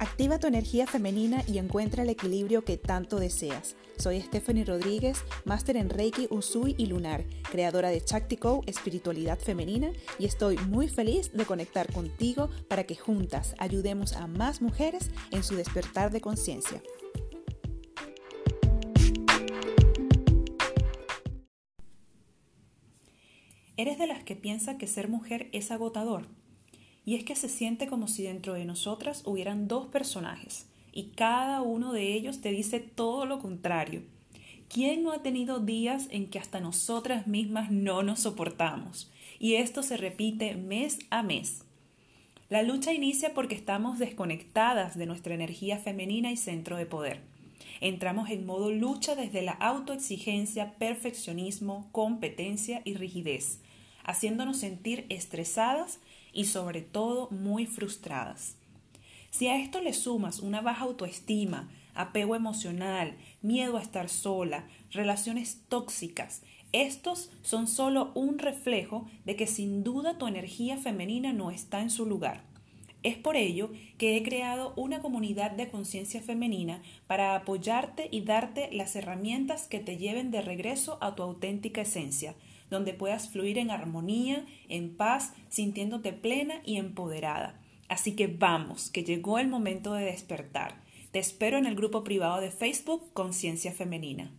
Activa tu energía femenina y encuentra el equilibrio que tanto deseas. Soy Stephanie Rodríguez, máster en Reiki, Usui y Lunar, creadora de Chaktico, Espiritualidad Femenina, y estoy muy feliz de conectar contigo para que juntas ayudemos a más mujeres en su despertar de conciencia. ¿Eres de las que piensa que ser mujer es agotador? Y es que se siente como si dentro de nosotras hubieran dos personajes y cada uno de ellos te dice todo lo contrario. ¿Quién no ha tenido días en que hasta nosotras mismas no nos soportamos? Y esto se repite mes a mes. La lucha inicia porque estamos desconectadas de nuestra energía femenina y centro de poder. Entramos en modo lucha desde la autoexigencia, perfeccionismo, competencia y rigidez, haciéndonos sentir estresadas y sobre todo muy frustradas. Si a esto le sumas una baja autoestima, apego emocional, miedo a estar sola, relaciones tóxicas, estos son solo un reflejo de que sin duda tu energía femenina no está en su lugar. Es por ello que he creado una comunidad de conciencia femenina para apoyarte y darte las herramientas que te lleven de regreso a tu auténtica esencia, donde puedas fluir en armonía, en paz, sintiéndote plena y empoderada. Así que vamos, que llegó el momento de despertar. Te espero en el grupo privado de Facebook Conciencia Femenina.